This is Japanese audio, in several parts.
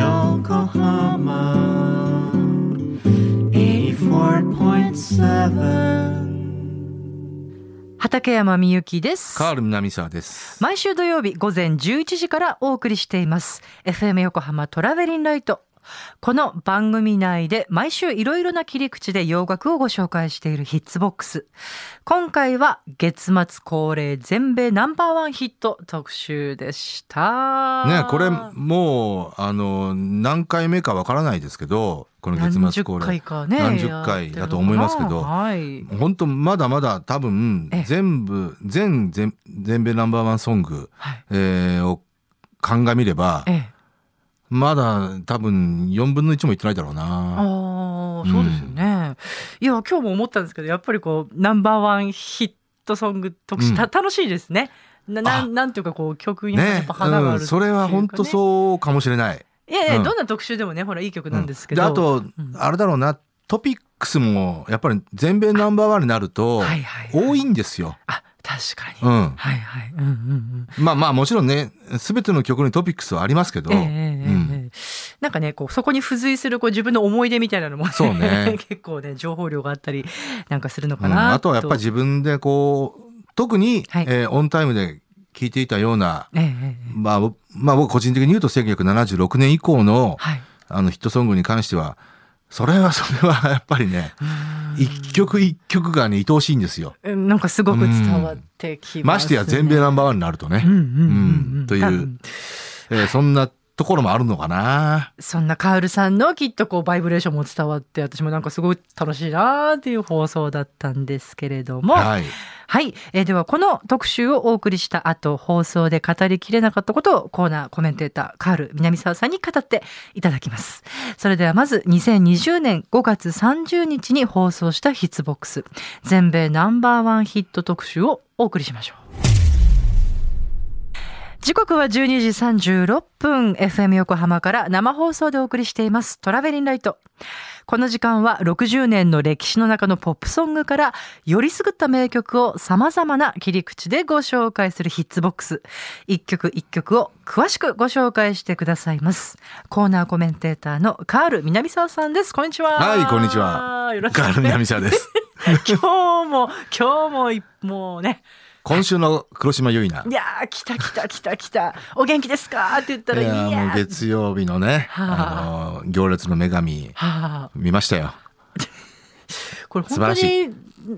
FM Yokohama 84.7畠山みゆきです。カール南沢です。毎週土曜日午前11時からお送りしています。FM 横浜トラベリンライト。この番組内で毎週いろいろな切り口で洋楽をご紹介しているヒッツボックス。今回は月末恒例全米ナンバーワンヒット特集でした。ねこれもうあの何回目かわからないですけどこの月何十末恒例回かね。何十回だと思いますけどはい。本当まだまだ多分ええ全部全全全米ナンバーワンソング、はい。えーを鑑みればええ。まだ多分4分の1もいってないだろうな。ああ、そうですよね。いや、今日も思ったんですけど、やっぱりこう、ナンバーワンヒットソング特集、うんた楽しいですね。なななんていうか、こう、曲にやねっぱ花があるうん、それは本当う。そうかもしれない。いやいや、うんどんな特集でもね、ほら、いい曲なんですけど。であと、んあれだろうなトピックスもやっぱり全米ナンバーワンになると多いんですよ。あ、確かに。うん、はいはい。うんうんうん。まあまあもちろんね全ての曲にトピックスはありますけど、えええうんええなんかね、こう、そこに付随するこう自分の思い出みたいなのも、そうね 結構ね、情報量があったりなんかするのかうんなあとはやっぱり自分でこう特に、はいえーオンタイムで聴いていたような、ええええええまあ、ぼまあ僕個人的に言うと1976年以降のはい。あのヒットソングに関してはそれはそれはやっぱりね一曲一曲がね愛おしいんですよ。うんなんかすごく伝わってきます、ね。ましてや全米ナンバーワンになるとね、うんうんうんうんうん。というえーそんなところもあるのかな。そんなカールさんのきっとこうバイブレーションも伝わって私もなんかすごい楽しいなっていう放送だったんですけれども。はい、はい。えーではこの特集をお送りした後放送で語りきれなかったことをコーナーコメンテーターカール南沢さんに語っていただきます。それではまず2020年5月30日に放送したヒッツボックス。全米ナンバーワンヒット特集をお送りしましょう時刻は12時36分 FM 横浜から生放送でお送りしています。トラベリンライト。この時間は60年の歴史の中のポップソングからよりすぐった名曲を様々な切り口でご紹介するヒッツボックス。一曲一曲を詳しくご紹介してくださいます。コーナーコメンテーターのカール南沢さんです。こんにちは。はいこんにちは。よろしくガール南沢です。今日も今日もいもうね今週の黒島結菜。い。やー来た来た来た来た。お元気ですか？って言ったらいいややー。もう月曜日のね、はあ。あの行列の女神はあ。見ましたよ。これ素晴らし本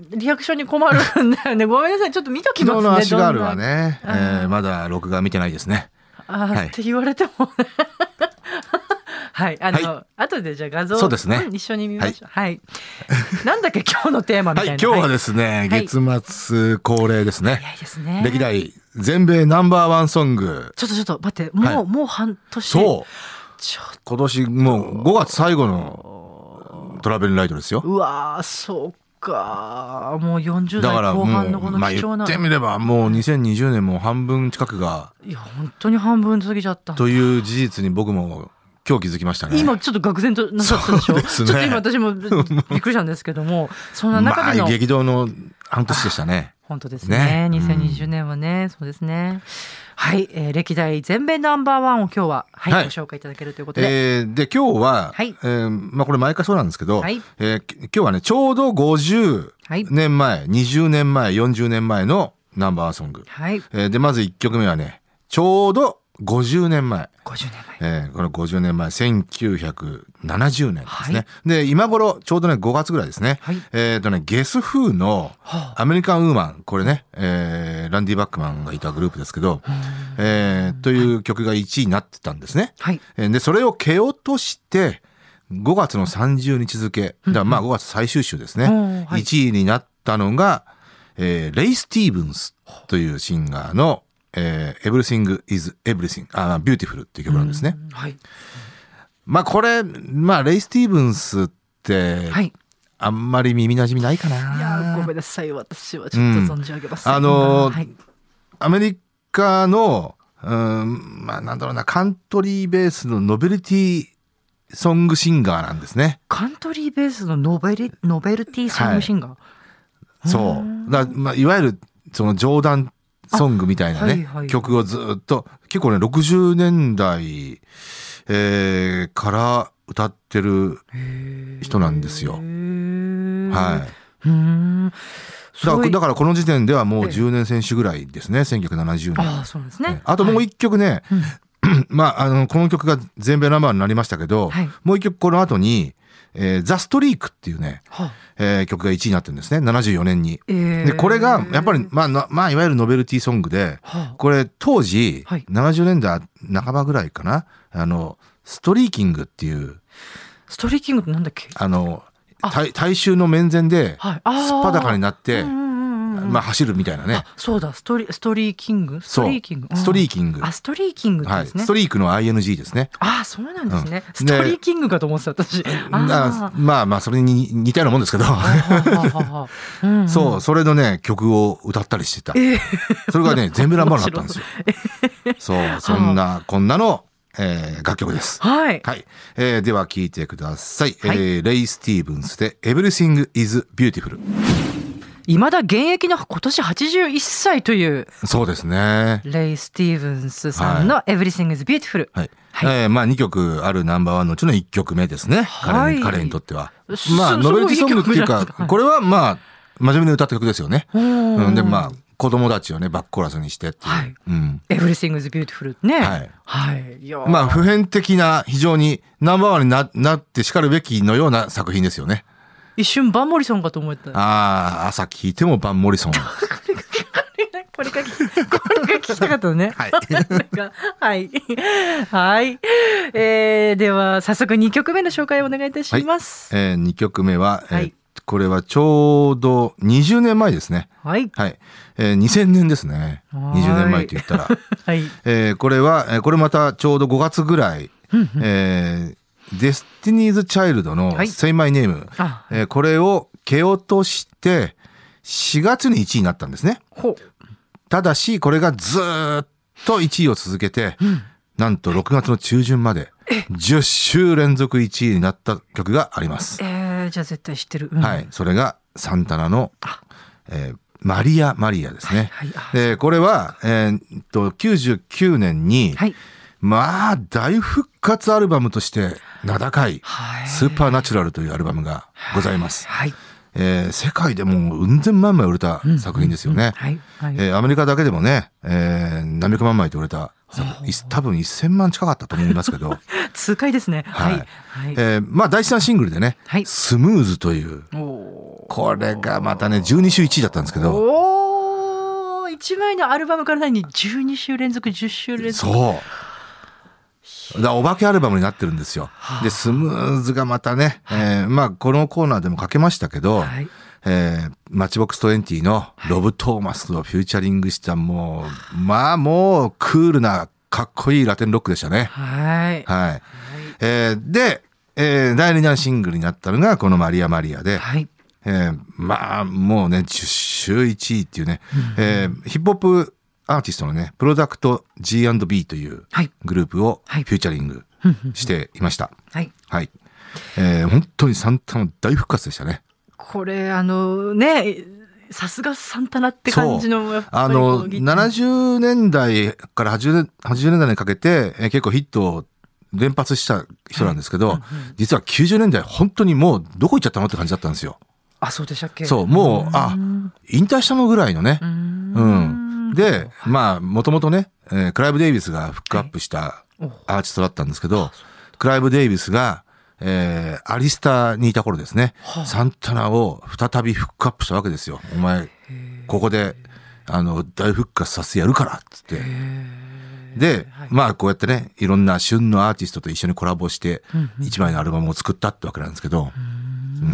当にリアクションに困るんだよね。ごめんなさいちょっと見とき昨ますね日の足ガールはね、えあーーまだ録画見てないですね。あー、はい。って言われてもはい。あの、は後でじゃあ画像そうですね。ん一緒に見ましょう。はい、なんだっけ 今日のテーマみたはいい、な今日はですね、はい。月末恒例ですね。早いですね。歴代全米ナンバーワンソング。ちょっとちょっと待ってもう、はい。もう半年。そう。ちょっ今年もう5月最後のトラベルライトですよ。と。うわーそうか。もう40だから代後も半のこの貴重な、言ってみればもう2020年も半分近くが、いや本当に半分過ぎちゃったという事実に僕も今日気づきましたね。今ちょっと愕然となさったでしょ？そうですね。ちょっと今私もびっくりしたんですけども そんな中での、まあ激動の半年でしたね。本当ですね。ね。2020年はね、そうですね。はい、えー歴代全米ナンバーワンを今日は、はいはい。ご紹介いただけるということで、えーで今日は、はい。えーまあ、これ毎回そうなんですけど、はい。えーき今日はねちょうど50はい。年前、20年前40年前のナンバーワンソング、はい。えーでまず1曲目はねちょうど50年前、50年前。えーこの50年前1970年ですね、で今頃ちょうどね5月ぐらいですね、はい。えっ、とねゲスフーのはアメリカンウーマンこれね、えーランディ・バックマンがいたグループですけど、えーという曲が1位になってたんですね。はい。えーで、それを蹴落として、5月の30日付、だからまあ5月最終週ですね。うんはい。1位になったのが、えーレイ・スティーブンスというシンガーのえー、Everything is Everything、あ、Beautiful っていう曲なんですね。はい。まあこれ、まあレイ・スティーブンスって、はい。あんまり耳馴染みないかな。いやーごめんなさい。私はちょっと存じ上げません。あのーはい。アメリカの、うん、まあなんだろうな、カントリーベースのノベルティソングシンガーなんですね。カントリーベースのノベリノベルティソングシンガー？そう。だまあ、いわゆる、その冗談ソングみたいなね、はいはい曲をずっと、結構ね、60年代、えーから歌ってる人なんですよ。はい。うーん。だからだかからこの時点ではもうええ10年選手ぐらいですね、1970年。ああ、そうですね。あともう一曲ね、まあ、あの、この曲が全米ナンバーになりましたけど、はいもう一曲この後に、えーザ・ストリークっていうね、はあえー曲が1位になってるんですね、74年に。えー。で、これが、やっぱり、まあ、なまあ、いわゆるノベルティソングで、はあこれ、当時、はい。70年代半ばぐらいかな、あの、ストリーキングっていう、ストリーキングってなんだっけ？あの、あ。大大衆の面前で、はい。あー。すっぱだかになって、まあ、走るみたいなねあ。そうだ、ストリストリーキング？ストリーキング？ストリーキングあ、ストリーキング。ですね。ストリークの ING ですね。ああ、そうなんですね。うんストリーキングかと思ってた、私。あまあまあ、それに似たようなもんですけど。そう、それのね、曲を歌ったりしてた。ええそれがね、全部ナンバーになったんですよ。そう、そんな、こんなの、えー楽曲です。はい。はい。えーでは聴いてください。はいえーレイ・スティーブンスで Everything is Beautiful。いまだ現役の今年81歳というそうですね。レイ・スティーブンスさんの Everything is Beautiful。はい。はいえーまあ2曲あるナンバーワンのうちの1曲目ですね。はい彼に彼にとっては。すまあ、すノベルティソングっていうかこれはまあ、真面目に歌った曲ですよね。うんうん。で、まあ、子供たちをね、バックコーラスにしてっていう。はいうん。Everything is Beautiful ね。はい。はい。いやーまあ、普遍的な、非常にナンバーワンにななって叱るべきのような作品ですよね。一瞬バンモリソンかと思った。ああ、朝聞いてもバン・モリソン。これが聞き、これが聞きたかったのね。はい はい。はい。えー、では、早速2曲目の紹介をお願いいたします。え2曲目は、えーはいこれはちょうど20年前ですね。はい。はい。えー2000年ですね。はい20年前って言ったら。はい。えーこれは、えーこれまたちょうど5月ぐらい、えー、デスティニーズ・チャイルドのはい Say My Name、あえーこれを蹴落として、4月に1位になったんですね。ただし、これがずーっと1位を続けて、なんと6月の中旬まで10週連続1位になった曲があります。えー、じゃあ絶対知ってる。うんはい。それがサンタナの、えーマリア・マリアですね。はいあで、これは、えーっと、99年に、はい。まあ、大復活アルバムとして名高い、はいスーパーナチュラルというアルバムがございます。はい。えー世界でもう、うん千万枚売れた作品ですよね。はい。はい。えーアメリカだけでもね、えー何百万枚と売れた多分1000万近かったと思いますけど、痛快ですね。ははいい。はい。えーまあ第3シングルでね、はいスムーズという、おこれがまたね、12週1位だったんですけーど、おー一枚のアルバムから何？12週連続、10週連続。そう。だお化けアルバムになってるんですよ。で、スムーズがまたね、えーまあこのコーナーでもかけましたけど、はい。えーマッチボックス20のロブ・トーマスをフューチャリングしたもう、まあもうクールなかっこいいラテンロックでしたね。はい。はい。えーで、えー第2弾シングルになったのがこのマリア・マリアで、はい。えーまあもうね、10週1位っていうね、えーヒップホップアーティストのね、プロダクト G&B というはい。グループをフはいューチャリングしていました。はい。はい。えー本当にサンタの大復活でしたね。これ、あのね、さすがサンタナって感じの、あの、ギター70年代から80年 ,80 年代にかけて、えー結構ヒットを連発した人なんですけど、実は90年代本当にもうどこ行っちゃったのって感じだったんですよ。あ、そうでしたっけ？そう、もう、あ、引退したのぐらいのね。んうん。で、まあ、もともとね、えークライブ・デイビスがフックアップしたおアーティストだったんですけど、クライブ・デイビスが、えーアリスタにいた頃ですね、サンタナを再びフックアップしたわけですよ。お前、ここで、あの、大復活させてやるから、つって。で、まあ、こうやってね、いろんな旬のアーティストと一緒にコラボして、一枚のアルバムを作ったってわけなんですけど、う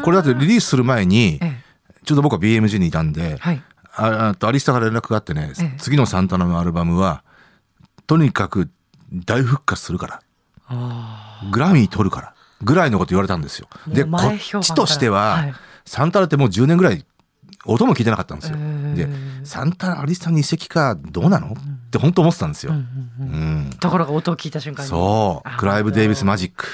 ん。これだってリリースする前にえ、え。ちょうど僕は BMG にいたんで、はい。ああとアリスタから連絡があってね、ええ次のサンタナのアルバムは、とにかく大復活するから、あグラミー取るから、ぐらいのこと言われたんですよ。で、こっちとしては、はいサンタナってもう10年ぐらい音も聞いてなかったんですよ。へーで、サンタナ、アリスタに移籍か、どうなの？って本当思ってたんですよ。うん。ところが音を聞いた瞬間に。そう、クライブ・デイビス・マジック。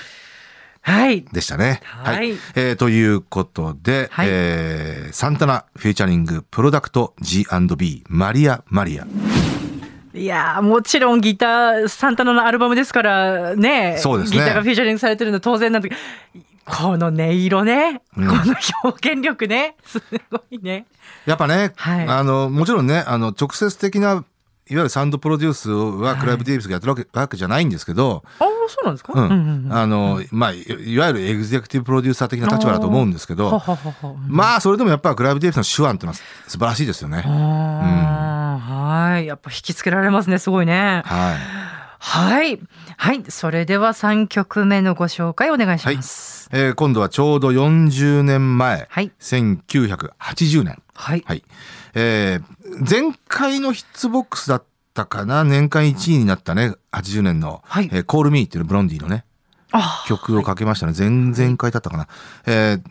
はい。でしたね。はいえーということで、はいえーサンタナフィーチャリングプロダクト G&B マリア・マリア。いやーもちろんギター、サンタナのアルバムですからね。そうですねギターがフィーチャリングされてるのは当然なんだけど、この音色ね、うんこの表現力ね、すごいね。やっぱね、はいあの、もちろんね、あの、直接的な、いわゆるサウンドプロデュースはクライブ・デイビスがやってるわけ,、わけじゃないんですけど、ああ、そうなんですか？うん。うんうんあの、まあ、いいわゆるエグゼクティブプロデューサー的な立場だと思うんですけはど、はははまあ、それでもやっぱクライブ・デイビスの手腕っていうのは素晴らしいですよね。あーはい。やっぱ引きつけられますね。すごいね。はい。はい。はい。それでは3曲目のご紹介お願いします。えー今度はちょうど40年前、はい。1980年。はい。はい。えー前回のヒッツボックスだったかな？年間1位になったね、80年の、はいえー、Call Me っていうブロンディのね、あ曲をかけましたね。前々回だったかな。えー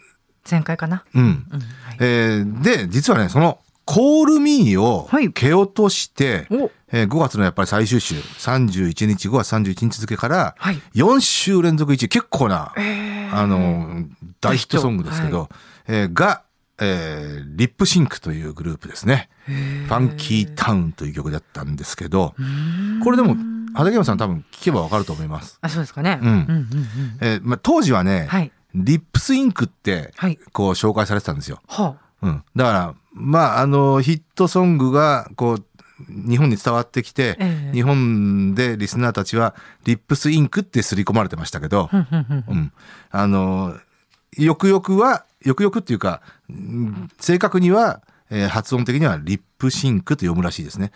前回かな？うん。うん。はいえーで、実はね、その、Call Me をはい蹴落として、おえー5月のやっぱり最終週、31日、5月31日付けから、はい。4週連続1位、結構な、えーあの、大ヒットソングですけど、えーが、えーリップシンクというグループですね。ファンキータウンという曲だったんですけど、これでも、畠山さん多分聞けばわかると思います。あ、そうですかね。うんうんうんうん。えーまあ、当時はね、はい。リップスインクって、はい。こう紹介されてたんですよ。はうん。だから、まあ、あの、ヒットソングが、こう、日本に伝わってきて、ええ日本でリスナーたちは、リップスインクって刷り込まれてましたけどうん。あの、よくよくは、よくよくっていうか、うん正確には、えー発音的にはリップシンクと読むらしいですね。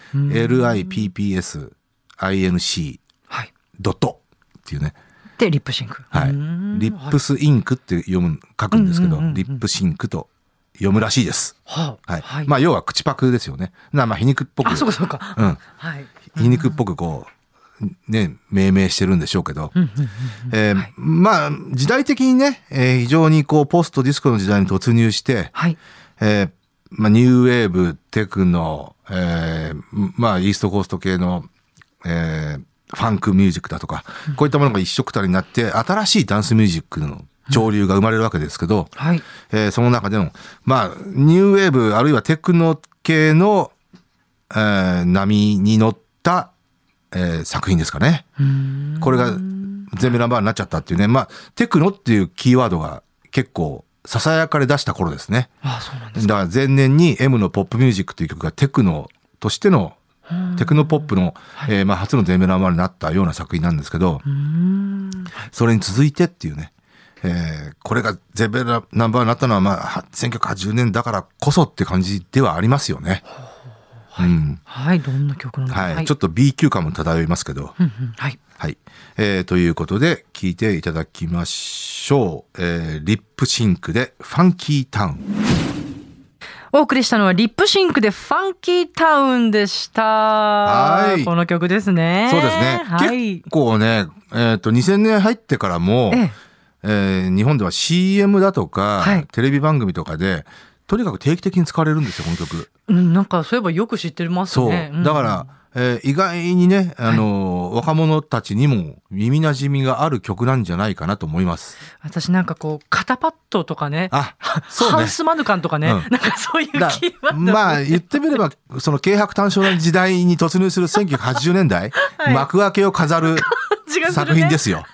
LIPPS INC はい。ドットっていうね。で、リップシンク。はい。リップスインクって読む、書くんですけど、リップシンクと読むらしいです。はあ。はい。まあ、要は口パクですよね。なまあ、皮肉っぽく。あ、そうかそうか。うん。はい。皮肉っぽくこう、ね、命名してるんでしょうけど。えーまあ、時代的にね、えー非常にこう、ポストディスコの時代に突入して、はい。えーまあ、ニューウェーブ、テクノ、えーまあ、イーストコースト系の、えーファンクミュージックだとか、こういったものが一色たりになって、新しいダンスミュージックの潮流が生まれるわけですけど、はい。えーその中でも、まあ、ニューウェーブ、あるいはテクノ系の、えー波に乗った、えー作品ですかね。これが全部ナンバーになっちゃったっていうね。まあ、テクノっていうキーワードが結構、囁かれ出した頃ですね。あ、そうなんですだから前年に M のポップミュージックという曲がテクノとしての、テクノポップの、えーまあ初の全米ナンバーになったような作品なんですけど。それに続いてっていうね、えーこれが全米ナンバーになったのは、まあ、は1980年だからこそって感じではありますよね。うん。はい。どんな曲なのか。はい。ちょっと B 級感も漂いますけど、うんうんはい。はい。えーということで、聞いていただきましょう。えーリップシンクで、ファンキータウン。お送りしたのはリップシンクでファンキータウンでした。はいこの曲ですね。そうですね。はい。結構ね、えっ、と、2000年入ってからも、えええー日本では CM だとか、はいテレビ番組とかで、とにかく定期的に使われるんですよ、この曲。うん、なんかそういえばよく知ってますそう。だから、えー意外にね、あのー若者たちにも耳馴染みがある曲なんじゃないかなと思います。私なんかこう、肩パッドとかね。あ、そうねハウ。スマヌカンとかね。うんなんかそういうだキーワード。まあ言ってみれば、その軽薄単勝な時代に突入する1980年代、はい幕開けを飾る 作品ですよ。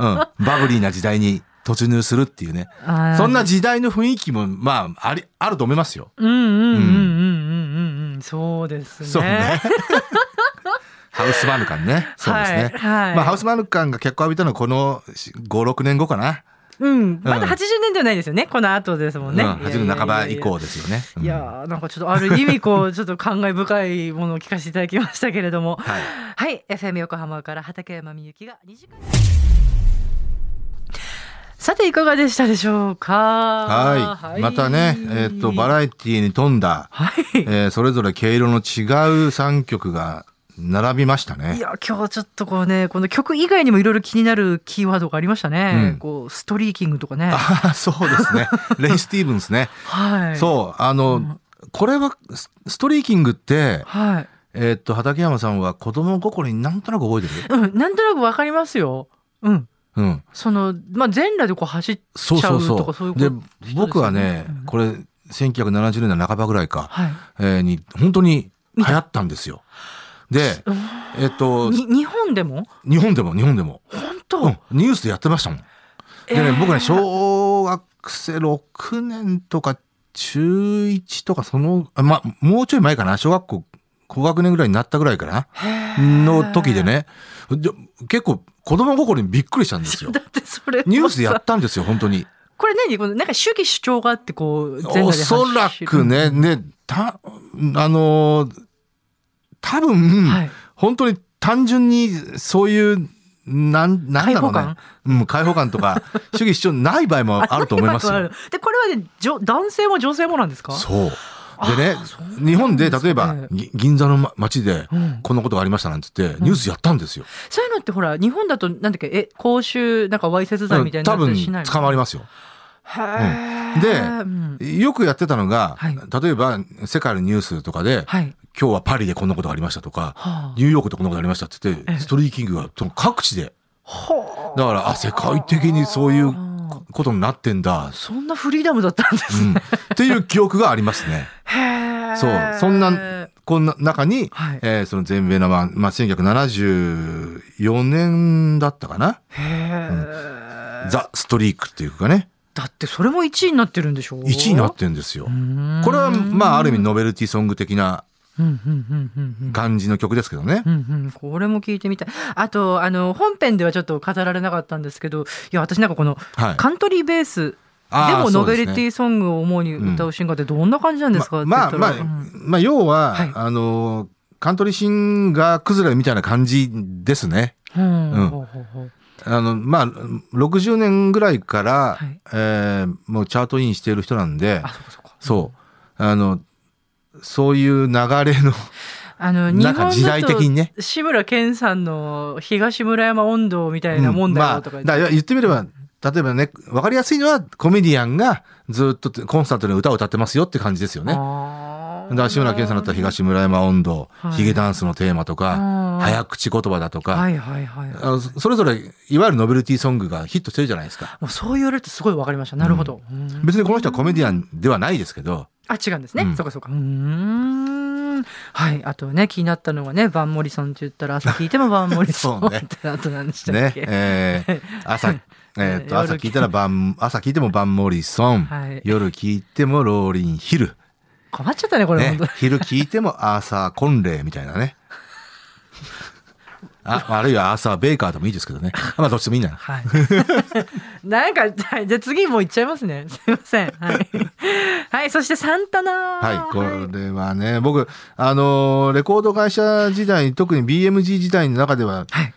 うん。バブリーな時代に突入するっていうね。そんな時代の雰囲気も、まあ、あり、あると思いますよ。うんうんうんうんうんうんうん。そうですね。そうね。ハウスマヌカンね。そうですね。はいはいまあ、ハウスマヌカンが脚光浴びたのはこの5、6年後かな。うん。まだ80年ではないですよね。この後ですもんね。うん、80年半ば以降ですよね。うんいやーなんかちょっとある意味こうちょっと感慨深いものを聞かせていただきましたけれどもはい。はい FM 横浜から畠山みゆきが2時間さていかがでしたでしょうか？はい。またね、えっ、と、バラエティに富んだ、はい。えーそれぞれ毛色の違う3曲が並びましたいね。や、今日ちょっとこうね、この曲以外にもいろいろ気になるキーワードがありましたね。うんこう、ストリーキングとかね。ああ、そうですね。レイ・スティーブンスね。はい。そう、あの、これは、スストリーキングって、はい。えっ、と、畠山さんは子供心になんとなく覚えてる？うん、なんとなくわかりますよ。うん。うん。その、まあ、全裸でこう走っちゃそうとかそういうう。ことで、僕はね、うん。これ、1970年代半ばぐらいか、はい。えーに、本当に流行ったんですよ。で、えっ、と、に日本でも？日本でも日本でも、本当、うん、ニュースでやってましたもん。でね、えー僕ね、小学生6年とか中1とかその、あま、もうちょい前かな、小学校高学年ぐらいになったぐらいかな、の時で。ね、で結構子供心にびっくりしたんですよ だ。ってそれニュースでやったんですよ、本当に。これ何？このなんか主義主張があってこう全おそらくね、ね、た、あのー多分、はい本当に単純にそういう、なん、なんだろうね開放感？うん、開放感とか、主義主張ない場合もあると思いますよ。でこれはねじょ男性も女性もなんですか？そう。でね日本で例えば、ぎ銀座のま街でうん、こんなことがありましたなんつって、ニュースやったんですよ。そういうのってほら日本だとなんだっけえ公衆なんかわいせつ罪みたいにな多分捕まりますよ。でうん。よくやってたのが、はい。例えば世界のニュースとかで、はい。今日はパリでこんなことがありましたとか、はあ。ニューヨークでこんなことがありましたって言って、ええ。ストリーキングが各地で、はあ。だから、あ、世界的にそういうあ。ことになってんだ、そんなフリーダムだったんですうん、ね、っていう記憶がありますね。そう。そんな、こんな中に、はいえーその全米の、まあ、まあ、1974年だったかな？へえ、ザ・ストリークっていうかね、だってそれも1位になってるんでしょ？1位になってるんですよ。これは、まあ、ある意味ノベルティソング的なうんうんうんうんうん感じの曲ですけどね。うんうん、これも聞いてみたい。あと、あの、本編ではちょっと語られなかったんですけど、いや、私なんかこの、はい。カントリーベース、あーでもノベルティソングを主に歌うシンガーってどんな感じなんですか、まあ、まあ、まあ、要は、はい。あの、カントリーシンガー崩れみたいな感じですね。うん。うん。ほうほうほう。あの、まあ、60年ぐらいから、はい。えーもうチャートインしている人なんであ、、そうう。あの、そういう流れの、あの、日なんか時代的にね。志村けんさんの東村山温度みたいなもんだまあ、よとか言って、だから言ってみれば、例えばね、わかりやすいのは、コメディアンがずっとコンスタントに歌を歌ってますよって感じですよね。だから志村けんさんだったら東村山温度、はいヒゲダンスのテーマとか、早口言葉だとか、はいはいはい。あのそれぞれ、いわゆるノベルティソングがヒットしてるじゃないですか。もうそう言われるとすごいわかりました。なるほど。うん別にこの人はコメディアンではないですけど、あ、違うんですね。うんそうかそうか。うーん。はい。あとね、気になったのがね、バンモリソンって言ったら、朝聞いてもバンモリソンねってあと何でしたっね、け、えー朝、えーっと、夜朝聞いたらバン、朝聞いてもバンモリソン、はい夜聞いてもローリンヒル、困っちゃったね、これ、ね昼聞いてもアーサー・コンレイみたいなね。あ、あるいはアーサー・ベイカーでもいいですけどね。まあ、どっちでもいいな。はい。なんか、はいじゃあ次もう行っちゃいますね。すいません。はい。はい。そしてサンタナはい、これはね、僕、あのーレコード会社時代、特に BMG 時代の中では、はい。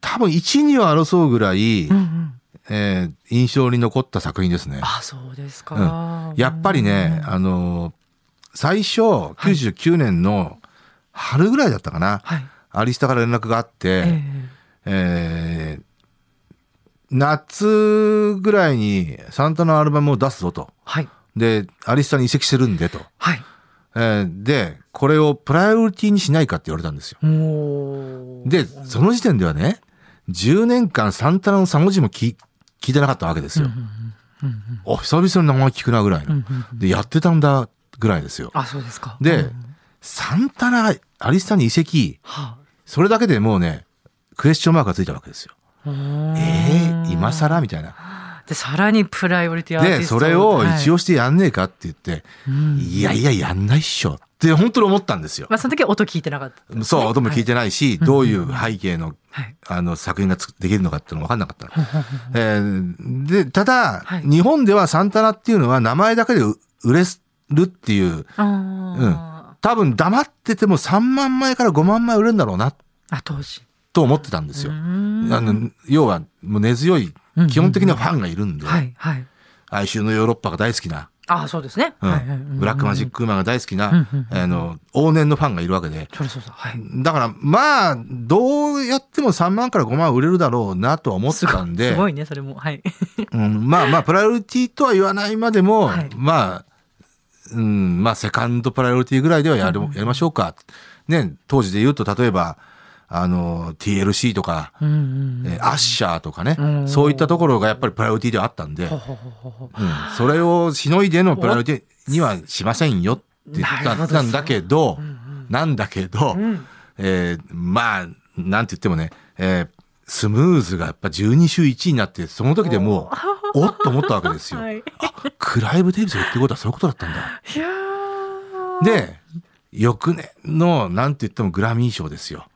多分1、2を争うぐらい、うんうん。えー印象に残った作品ですね。あ、そうですか。うんやっぱりね、あのー最初、99年の春ぐらいだったかな、はい。アリスタから連絡があって、ええー夏ぐらいにサンタのアルバムを出すぞと。ーはい。で、アリスタに移籍するんでと。はい。えーで、これをプライオリティにしないかって言われたんですよ。で、その時点ではね、10年間サンタナの3文字も聞聞いてなかったわけですよ。お、久々に名前聞くなぐらいの。で、やってたんだぐらいですよ。あ、そうですか。でうんサンタナ、アリスタに移籍、はそれだけでもうね、クエスチョンマークがついたわけですよ。あ、えー、今更みたいな。で、さらにプライオリティアーティで、ストそれを一応、応してやんねえかって言って、うんいやいや、やんないっしょって本当に思ったんですよ。まあ、その時は音聞いてなかった。そう、音も聞いてないし、どういう背景の、はい。あの、作品がつできるのかっていうのが分かんなかったの。えーで、ただ、はい日本ではサンタナっていうのは名前だけでう売れるっていう、あー多分黙ってても3万枚から5万枚売れるんだろうなっあ、当時。と思ってたんですよ。あの要はもう根強いうん基本的なファンがいるんで、はいはい。哀愁のヨーロッパが大好きな、ああ、そうですね。うんはいはいブラックマジックウーマンが大好きな、うんうんうんあの往年のファンがいるわけで。それそうそう。はい。だから、まあ、どうやっても3万から5万売れるだろうなとは思ってたんで、すごいね、それも。はい。うん、まあまあ、プライオリティとは言わないまでも、はいまあ、うん、まあ、セカンドプライオリティぐらいではやる、やりましょうか。ね、当時で言うと、例えば、あの、TLC とか、うんうん。えーアッシャーとかね、うんそういったところがやっぱりプライオリティではあったんで、うん、それをしのいでのプライオリティにはしませんよって言ったんだけど、うんなんだけど、うんえーまあ、なんて言ってもね、えースムーズがやっぱ12週1位になって、その時でもう、おっと思ったわけですよ。はい。あ、クライブ・デイビスが言ってることはそういうことだったんだ。で、翌年の、なんて言ってもグラミー賞ですよ。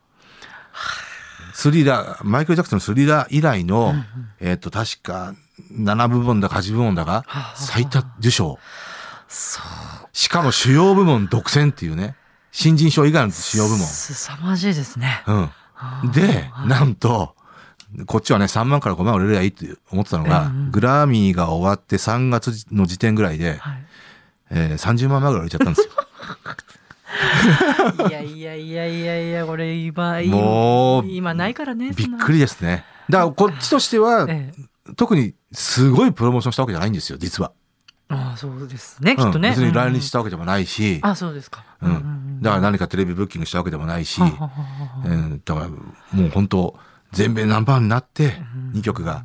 スリラー、マイケル・ジャクソンのスリラー以来の、えっ、と、確か、7部門だか8部門だか、最多受賞。そう。しかも主要部門独占っていうね。新人賞以外の主要部門。すさまじいですね。うん。で、なんと、こっちはね、3万から5万売れりゃいいって思ってたのが、うんうんグラミーが終わって3月の時点ぐらいで、はい。えー30万枚ぐらい売れちゃったんですよ。いやいやいやいやいや、これ今、もう今ないからね。びっくりですね。だからこっちとしては、ええ、特にすごいプロモーションしたわけじゃないんですよ、実は。ああ、そうですね、きっとね。うん別に来うん日したわけでもないし、あそうですか。うんだから何かテレビブッキングしたわけでもないし、ははははえーだからもう本当全米ナンバーになって、2曲が。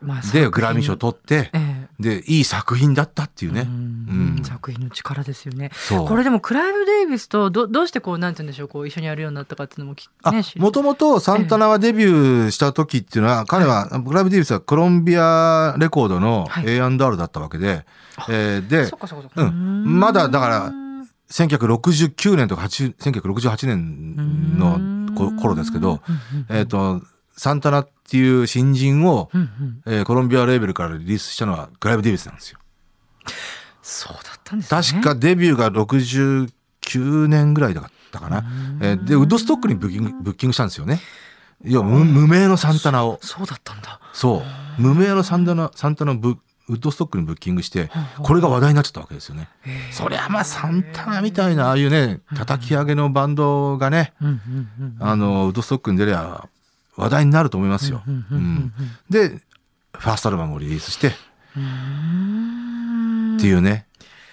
まあで、グラミー賞取って、ええで、いい作品だったっていうね。ううん。ん。作品の力ですよね。これでもクライブ・デイビスとどどうしてこうなんて言うんでしょうこう一緒にやるようになったかっていうのもきあねもともとサンタナがデビューした時っていうのは、彼は、グライブ・デイビスはコロンビアレコードのはい。A&R だったわけで、えーでうん。まだだからうん1969年とか8 1968年のこ頃ですけど、えっ、と、サンタナっていう新人を、うんうんえーコロンビアレーベルからリリースしたのはグライブ・デイビスなんですよ。そうだったんですね。確かデビューが69年ぐらいだったかな。えーで、ウッドストックにブッキングブッキングしたんですよね。いや、無無名のサンタナを。そうだったんだ。そう。無名のサンタナ、サンタナをブウッドストックにブッキングして、これが話題になっちゃったわけですよね。そりゃまあサンタナみたいな、ああいうね、叩き上げのバンドがね、うんうんうんあの、ウッドストックに出りゃ話題になると思いますよ。で、ファーストアルバムをリリースして、っうんていうね、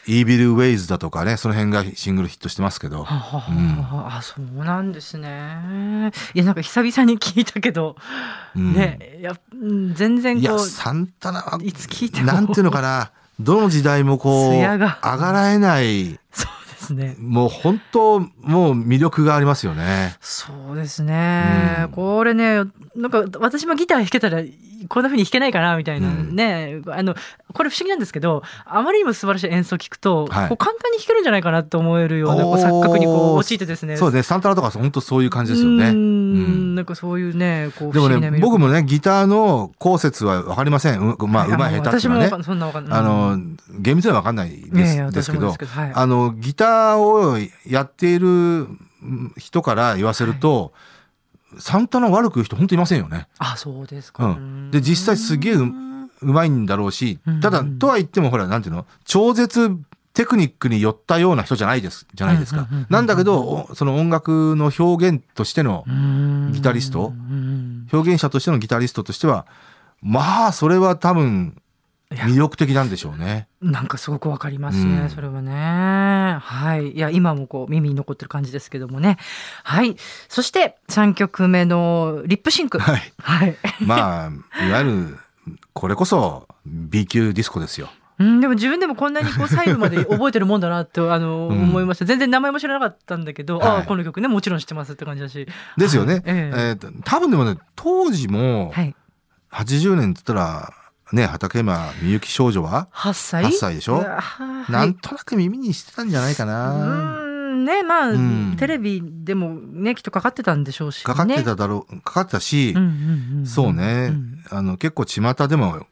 イービル・ウェイズだとかね、その辺がシングルヒットしてますけど、はははあそうなんですね。いやなんか久々に聞いたけど、うん。ねやうん全然いや、こうサンタナは、いつ聞いても。なんていうのかな、どの時代もこう、上がらえない、ですね。もう本当、もう魅力がありますよね。そうですね、うんこれねなんか私もギター弾けたらこんな風に弾けないかなみたいなうん。ね、あのこれ不思議なんですけどあまりにも素晴らしい演奏を聞くと、はい。こう簡単に弾けるんじゃないかなと思えるようなこう錯覚にこう陥ってですね。そうですね、サンタナとか本当そういう感じですよね。うーん。うん。なんかそういうねこうでもね、不思議な魅力。僕もね、ギターの講説は分かりません。うまあ、はいうまい。下手っていうのはね。私もわか。んそんなわかんない。あの、厳密には分かんないです,、ですけどあの、ギターをやっているうん人から言わせると、サンタナ悪く言う人本当いませんよね。あそうですか、うん。で、実際すげえううまいんだろうしうん、ただ、とは言ってもほら、なんていうの？超絶テクニックに寄ったような人じゃないです、じゃないですか。なんだけど、おその音楽の表現としての、ギタリスト？うん。表現者としてのギタリストとしては、まあ、それは多分、魅力的なんでしょうね。なんかすごくわかりますね、うんそれはね。はい。いや、今もこう耳に残ってる感じですけどもね。はい。そして、3曲目のリップシンク。はい。はい。まあ、いわゆる、これこそ B 級ディスコですよ。うん、でも自分でもこんなにこう細部まで覚えてるもんだなって、あの、うん思いました。全然名前も知らなかったんだけど、はいああ、この曲ね、もちろん知ってますって感じだし。ですよね。えええーと多分でもね、当時も、はい。80年って言ったら、ね、畠山みゆき少女は、8歳？8歳でしょ？はい。なんとなく耳にしてたんじゃないかうな。ねまあ、うん。テレビでもねきっとかかってたんでしょうし、ね、かかってただろう、かかってたし、うんうんうんうんそうね、んあの、結構巷でも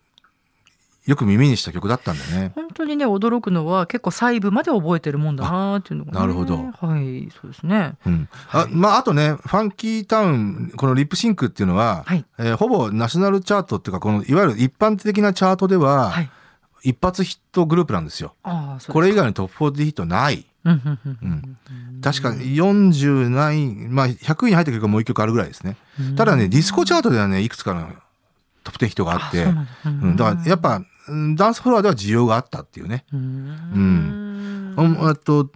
よく耳にした曲だったんだよね。本当にね驚くのは結構細部まで覚えてるもんだなっていうのが、ね、なるほど。はいそうですね。うん。あ、まあ、あとね、ファンキータウン、このリップシンクっていうのは、はい。えーほぼナショナルチャートっていうか、この、いわゆる一般的なチャートでは、はい。一発ヒットグループなんですよ。ああそうこれ以外にトップ40ヒットない。うん。確か40ない、まあ、100位に入った曲がもう一曲あるぐらいですね。ただね、ディスコチャートではね、いくつかのトップ10ヒットがあって、だ。からやっぱ、うんダンスフロアでは需要があったっていうね。ううん。うん、あと、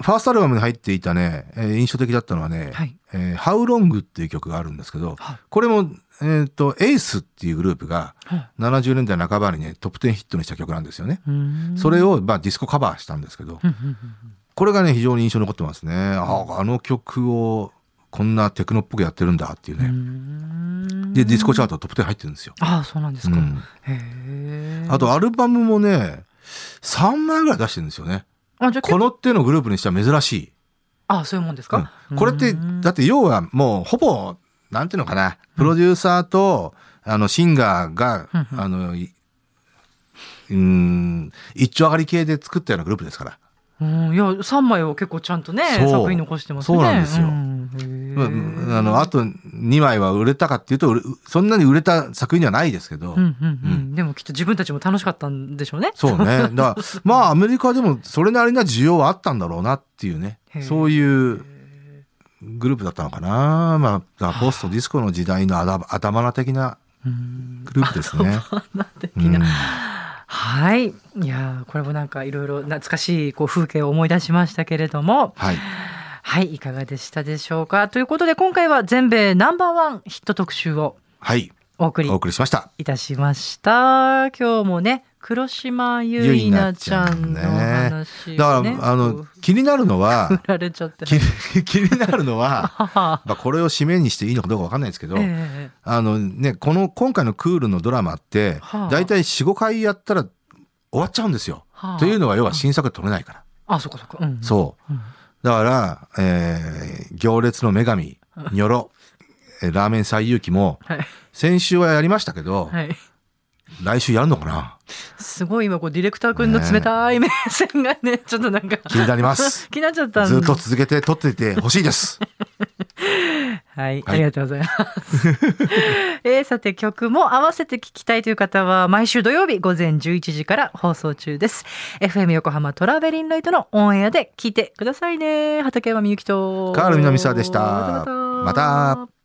ファーストアルバムに入っていたね、えー印象的だったのはね、はい。えー How Long っていう曲があるんですけど、はい。これも、えっ、と、エースっていうグループがはい。70年代半ばにね、トップ10ヒットにした曲なんですよね。うん。それを、まあ、ディスコカバーしたんですけど、これがね、非常に印象に残ってますね。ああの曲をこんなテクノっぽくやってるんだっていううね。ん。で、ディスコチャートトップ10入ってるんですよ。ああそうなんですか、うん。あと、アルバムもね、3枚ぐらい出してるんですよね。あじゃあこの手のグループにしては珍しい。あそういうもんですか、うん。これって、だって要はもうほぼ、なんていうのかな、プロデューサーと、あの、シンガーが、うんうん。あの、いうーん、一丁上がり系で作ったようなグループですから。うん、いや3枚を結構ちゃんとね作品残してますね。そうなんですよ。ん。へえ。まああの、あと2枚は売れたかっていうと、うそんなに売れた作品ではないですけど、でもきっと自分たちも楽しかったんでしょうね。そうね。だから、まあ、アメリカでもそれなりな需要はあったんだろうなっていうねそういうグループだったのかな。まあ、ポストディスコの時代のあな的なうんグループですね。はい。いやーこれもなんかいろいろ懐かしいこう風景を思い出しましたけれども、はい。はい、いかがでしたでしょうか？ということで今回は全米ナンバーワンヒット特集をはい。お送りお送りしました。いたしました。今日もね、黒島結菜ちゃんの話をね、だから、あの、気になるのは 振、られちゃって。気に気になるの は、まあ、これを締めにしていいのかどうかわかんないですけど、えあのね、この今回のクールのドラマってはあ、だいたい4、5回やったら終わっちゃうんですよ。はあというのは要は新作が撮れないから。あ、そっかそっか。うん、そう。うんだから、えー行列の女神、ニョロ、えーラーメン最遊記も、はい。先週はやりましたけど、はい。来週やるのかな？すごい今こうディレクター君の冷たい目線がね、ちょっとなんか気になります。気になっちゃったんずっと続けて撮っていてほしいです。はい、ありがとうございます。えーさて曲も合わせて聞きたいという方は毎週土曜日午前11時から放送中です。FM 横浜トラベリンライトのオンエアで聞いてくださいね。畠山みゆきとカール南沢でしたまたまた